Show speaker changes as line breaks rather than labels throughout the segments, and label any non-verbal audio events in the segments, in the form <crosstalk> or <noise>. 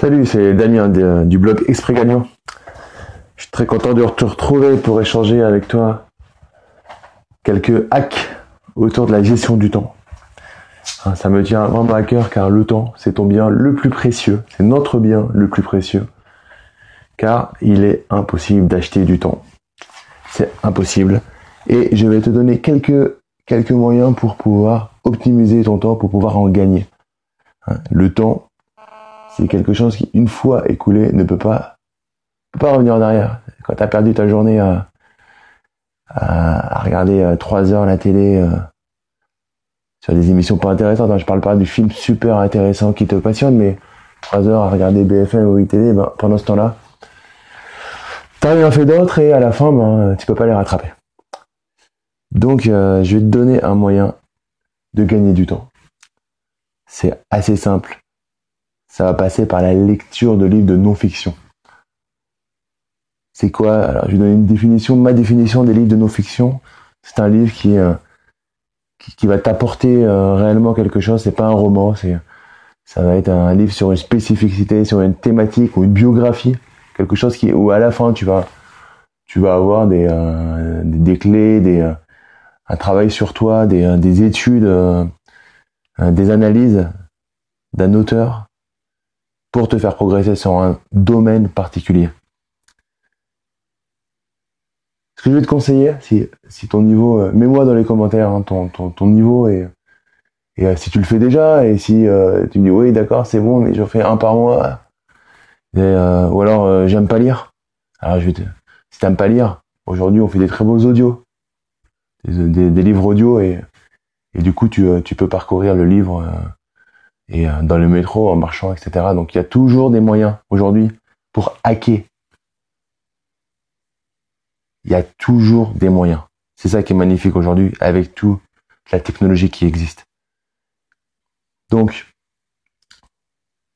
Salut, c'est Damien du blog Exprès Gagnant. Je suis très content de te retrouver pour échanger avec toi quelques hacks autour de la gestion du temps. Hein, ça me tient vraiment à cœur car le temps, c'est ton bien le plus précieux, c'est notre bien le plus précieux. Car il est impossible d'acheter du temps. C'est impossible. Et je vais te donner quelques, quelques moyens pour pouvoir optimiser ton temps, pour pouvoir en gagner. Hein, le temps, c'est quelque chose qui, une fois écoulé, ne peut pas, peut pas revenir en arrière. Quand tu as perdu ta journée à, à, regarder euh, trois heures la télé euh, sur des émissions pas intéressantes, hein, je parle pas du film super intéressant qui te passionne, mais trois heures à regarder BFM ou ITV, ben, pendant ce temps-là, t'as rien fait d'autre et à la fin, ben, tu peux pas les rattraper. Donc, euh, je vais te donner un moyen de gagner du temps. C'est assez simple ça va passer par la lecture de livres de non-fiction. C'est quoi? Alors, je vais donner une définition. Ma définition des livres de non-fiction, c'est un livre qui, euh, qui, va t'apporter euh, réellement quelque chose. C'est pas un roman. C'est ça va être un livre sur une spécificité, sur une thématique ou une biographie, quelque chose qui où à la fin tu vas tu vas avoir des euh, des, clés, des un travail sur toi, des, des études, des analyses d'un auteur pour te faire progresser sur un domaine particulier. Ce que je vais te conseiller, si, si ton niveau, euh, mets-moi dans les commentaires hein, ton, ton, ton, niveau et, et euh, si tu le fais déjà et si euh, tu me dis oui d'accord c'est bon mais je fais un par mois ou alors j'aime pas lire. Alors je vais te, si t'aimes pas lire, aujourd'hui on fait des très beaux audios, des, des, livres audio et, et du coup tu, tu peux parcourir le livre et euh, dans le métro, en marchant, etc. Donc il y a toujours des moyens aujourd'hui pour hacker. Il y a toujours des moyens. C'est ça qui est magnifique aujourd'hui avec toute la technologie qui existe. Donc,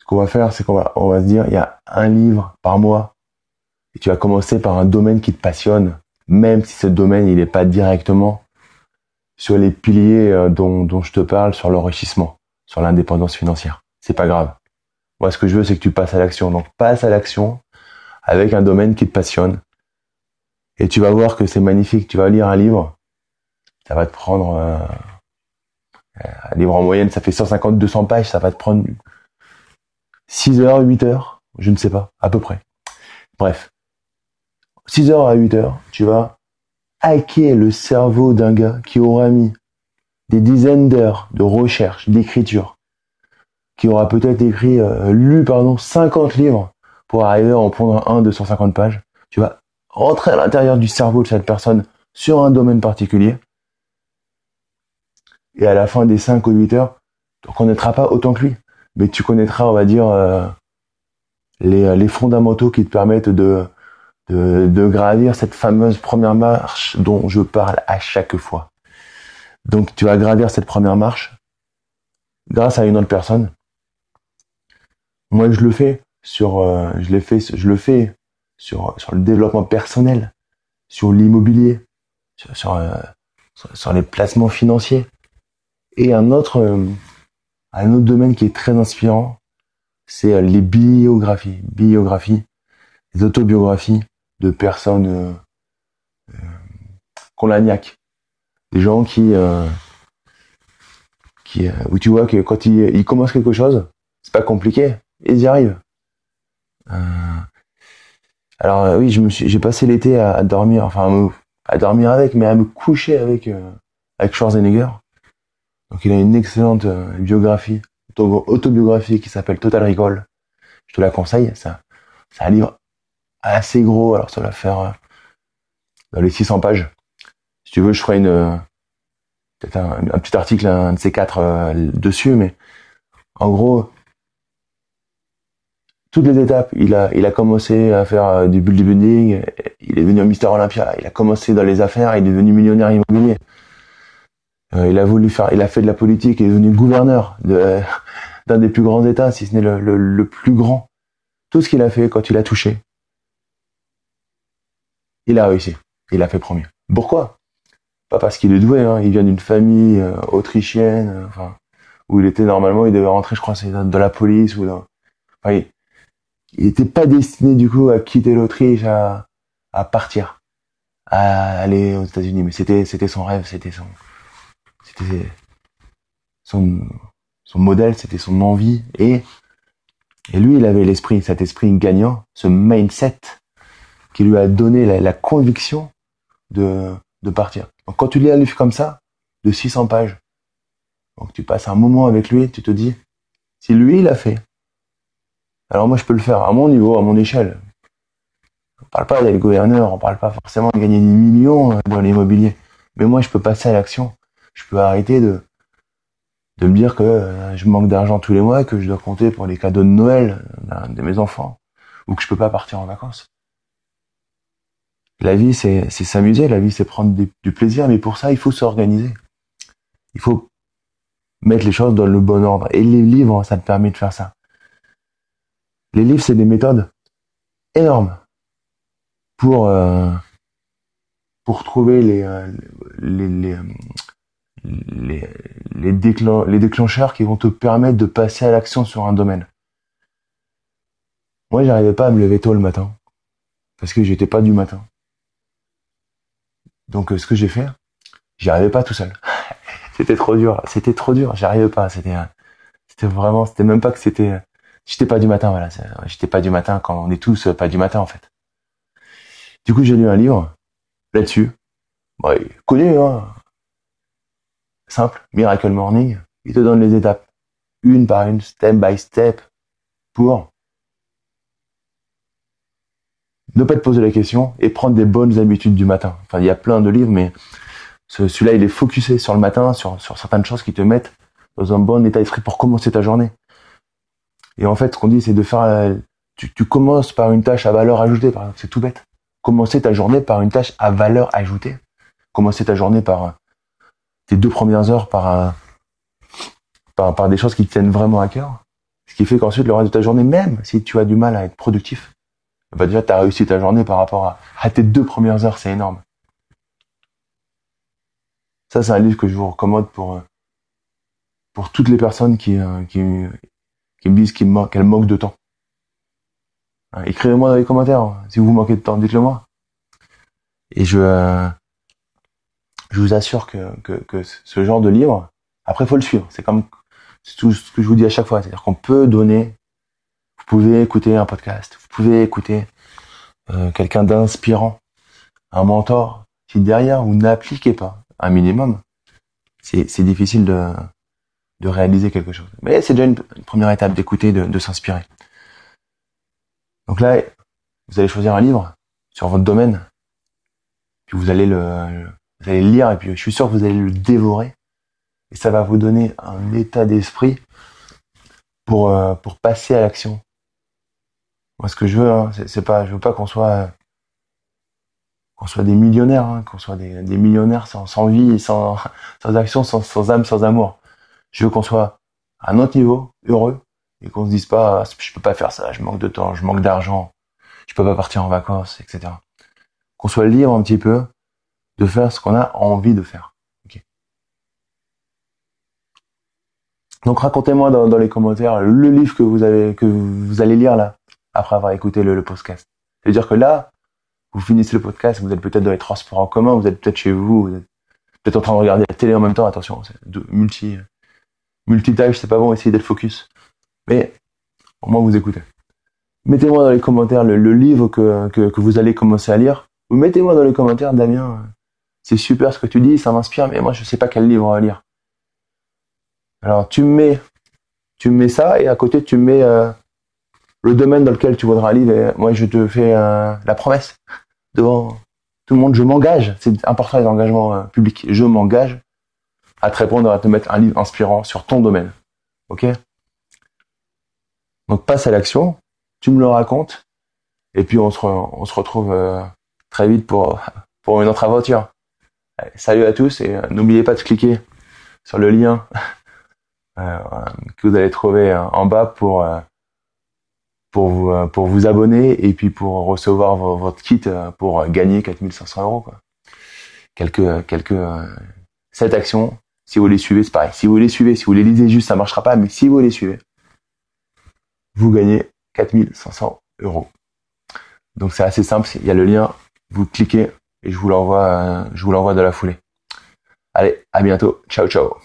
ce qu'on va faire, c'est qu'on va, on va se dire, il y a un livre par mois et tu vas commencer par un domaine qui te passionne, même si ce domaine, il n'est pas directement sur les piliers euh, dont, dont je te parle, sur l'enrichissement sur l'indépendance financière. C'est pas grave. Moi, ce que je veux, c'est que tu passes à l'action. Donc, passe à l'action avec un domaine qui te passionne. Et tu vas voir que c'est magnifique. Tu vas lire un livre. Ça va te prendre, euh, un livre en moyenne, ça fait 150, 200 pages. Ça va te prendre 6 heures, 8 heures. Je ne sais pas. À peu près. Bref. 6 heures à 8 heures, tu vas hacker le cerveau d'un gars qui aura mis des dizaines d'heures de recherche, d'écriture, qui aura peut-être écrit, euh, lu, pardon, 50 livres pour arriver à en prendre un de 150 pages. Tu vas rentrer à l'intérieur du cerveau de cette personne sur un domaine particulier. Et à la fin des 5 ou 8 heures, tu ne connaîtras pas autant que lui. Mais tu connaîtras, on va dire, euh, les, les, fondamentaux qui te permettent de, de, de gravir cette fameuse première marche dont je parle à chaque fois. Donc tu vas gravir cette première marche grâce à une autre personne. Moi je le fais sur euh, je l'ai fait je le fais sur sur le développement personnel, sur l'immobilier, sur euh, sur, les placements financiers et un autre euh, un autre domaine qui est très inspirant, c'est les biographies, biographies, les autobiographies de personnes qu'on la niaque des gens qui, euh, qui euh, où tu vois que quand ils, ils commencent quelque chose, c'est pas compliqué, ils y arrivent. Euh, alors oui, je me suis, j'ai passé l'été à, dormir, enfin à, dormir avec, mais à me coucher avec avec Schwarzenegger. Donc il a une excellente biographie, autobiographie qui s'appelle Total Recall. Je te la conseille. C'est un livre assez gros. Alors ça va faire dans les 600 pages. Tu veux, je ferai une peut-être un, petit article, un de ces quatre euh, dessus, mais en gros, toutes les étapes. Il a, il a commencé à faire euh, du building, il est devenu un Mister Olympia, il a commencé dans les affaires, il est devenu millionnaire immobilier. Euh, il a voulu faire, il a fait de la politique, il est devenu gouverneur <laughs> d'un des plus grands États, si ce n'est le, le, plus grand. Tout ce qu'il a fait quand il a touché, il a réussi. Il a fait premier. Pourquoi? Pas parce qu'il est doué, hein. il vient d'une famille euh, autrichienne, euh, enfin, où il était normalement, il devait rentrer, je crois, c'est de la police ou dans... enfin, il n'était pas destiné du coup à quitter l'Autriche, à, à partir, à aller aux États-Unis. Mais c'était c'était son rêve, c'était son c'était son son modèle, c'était son envie et et lui il avait l'esprit, cet esprit gagnant, ce mindset qui lui a donné la, la conviction de de partir. Donc quand tu lis un livre comme ça, de 600 pages, donc tu passes un moment avec lui, tu te dis, si lui il a fait, alors moi je peux le faire à mon niveau, à mon échelle. On parle pas d'être gouverneur, on parle pas forcément de gagner des millions euh, dans l'immobilier. Mais moi je peux passer à l'action. Je peux arrêter de, de me dire que euh, je manque d'argent tous les mois, que je dois compter pour les cadeaux de Noël de mes enfants, ou que je peux pas partir en vacances. La vie, c'est s'amuser, la vie, c'est prendre du plaisir, mais pour ça, il faut s'organiser. Il faut mettre les choses dans le bon ordre. Et les livres, ça te permet de faire ça. Les livres, c'est des méthodes énormes pour euh, pour trouver les euh, les les, les, les, les déclencheurs qui vont te permettre de passer à l'action sur un domaine. Moi, j'arrivais pas à me lever tôt le matin parce que j'étais pas du matin. Donc, euh, ce que j'ai fait, j'y arrivais pas tout seul. <laughs> c'était trop dur. C'était trop dur. J'arrivais pas. C'était, euh, c'était vraiment, c'était même pas que c'était, j'étais pas du matin. Voilà. J'étais pas du matin quand on est tous pas du matin en fait. Du coup, j'ai lu un livre là-dessus. Bon, connu, hein. Simple. Miracle Morning. Il te donne les étapes. Une par une, step by step, pour ne pas te poser la question et prendre des bonnes habitudes du matin. Enfin, il y a plein de livres, mais celui-là, il est focusé sur le matin, sur, sur certaines choses qui te mettent dans un bon état d'esprit pour commencer ta journée. Et en fait, ce qu'on dit, c'est de faire, tu, tu, commences par une tâche à valeur ajoutée, par exemple. C'est tout bête. Commencer ta journée par une tâche à valeur ajoutée. Commencer ta journée par tes deux premières heures par, par, par des choses qui te tiennent vraiment à cœur. Ce qui fait qu'ensuite, le reste de ta journée, même si tu as du mal à être productif, bah déjà, tu as réussi ta journée par rapport à, tes deux premières heures, c'est énorme. Ça, c'est un livre que je vous recommande pour, euh, pour toutes les personnes qui, euh, qui, qui me disent qu'elles manquent de temps. Hein, écrivez-moi dans les commentaires hein, si vous manquez de temps, dites-le moi. Et je, euh, je vous assure que, que, que, ce genre de livre, après, faut le suivre. C'est comme tout ce que je vous dis à chaque fois, c'est-à-dire qu'on peut donner pouvez écouter un podcast, vous pouvez écouter euh, quelqu'un d'inspirant, un mentor. Si derrière vous n'appliquez pas un minimum, c'est difficile de, de réaliser quelque chose. Mais c'est déjà une, première étape d'écouter, de, de s'inspirer. Donc là, vous allez choisir un livre sur votre domaine, puis vous allez le, vous allez le lire et puis je suis sûr que vous allez le dévorer et ça va vous donner un état d'esprit pour euh, pour passer à l'action, moi, ce que je veux, hein, c'est pas, je veux pas qu'on soit, qu'on soit des millionnaires, hein, qu'on soit des, millionnaires sans, vie, sans, sans action, sans, sans âme, sans amour. Je veux qu'on soit à notre niveau, heureux, et qu'on se dise pas, ah, je peux pas faire ça, je manque de temps, je manque d'argent, je peux pas partir en vacances, etc. Qu'on soit libre un petit peu de faire ce qu'on a envie de faire. Donc racontez-moi dans, dans, les commentaires le livre que vous avez que vous allez lire là après avoir écouté le, podcast. C'est-à-dire que là, vous finissez le podcast, vous êtes peut-être dans les transports en commun, vous êtes peut-être chez vous, vous êtes peut-être en train de regarder la télé en même temps, attention, c'est multi, multitâche, c'est pas bon, essayez d'être focus. Mais, au moins vous écoutez. Mettez-moi dans les commentaires le, livre que, que, que, vous allez commencer à lire, ou mettez-moi dans les commentaires, Damien, c'est super ce que tu dis, ça m'inspire, mais moi je sais pas quel livre à lire. Alors tu me mets, tu me mets ça, et à côté tu me mets euh, le domaine dans lequel tu voudras aller, moi je te fais euh, la promesse devant tout le monde, je m'engage, c'est important les engagements euh, publics, je m'engage à te répondre, à te mettre un livre inspirant sur ton domaine. Ok? Donc passe à l'action, tu me le racontes, et puis on se, on se retrouve euh, très vite pour, pour une autre aventure. salut à tous et n'oubliez pas de cliquer sur le lien <laughs> que vous allez trouver en bas pour pour vous, euh, pour vous abonner et puis pour recevoir votre kit euh, pour gagner 4500 euros. Quoi. Quelques, quelques, cette euh, action, si vous les suivez, c'est pareil. Si vous les suivez, si vous les lisez juste, ça marchera pas, mais si vous les suivez, vous gagnez 4500 euros. Donc c'est assez simple, il y a le lien, vous cliquez et je vous l'envoie, je vous l'envoie de la foulée. Allez, à bientôt. Ciao, ciao.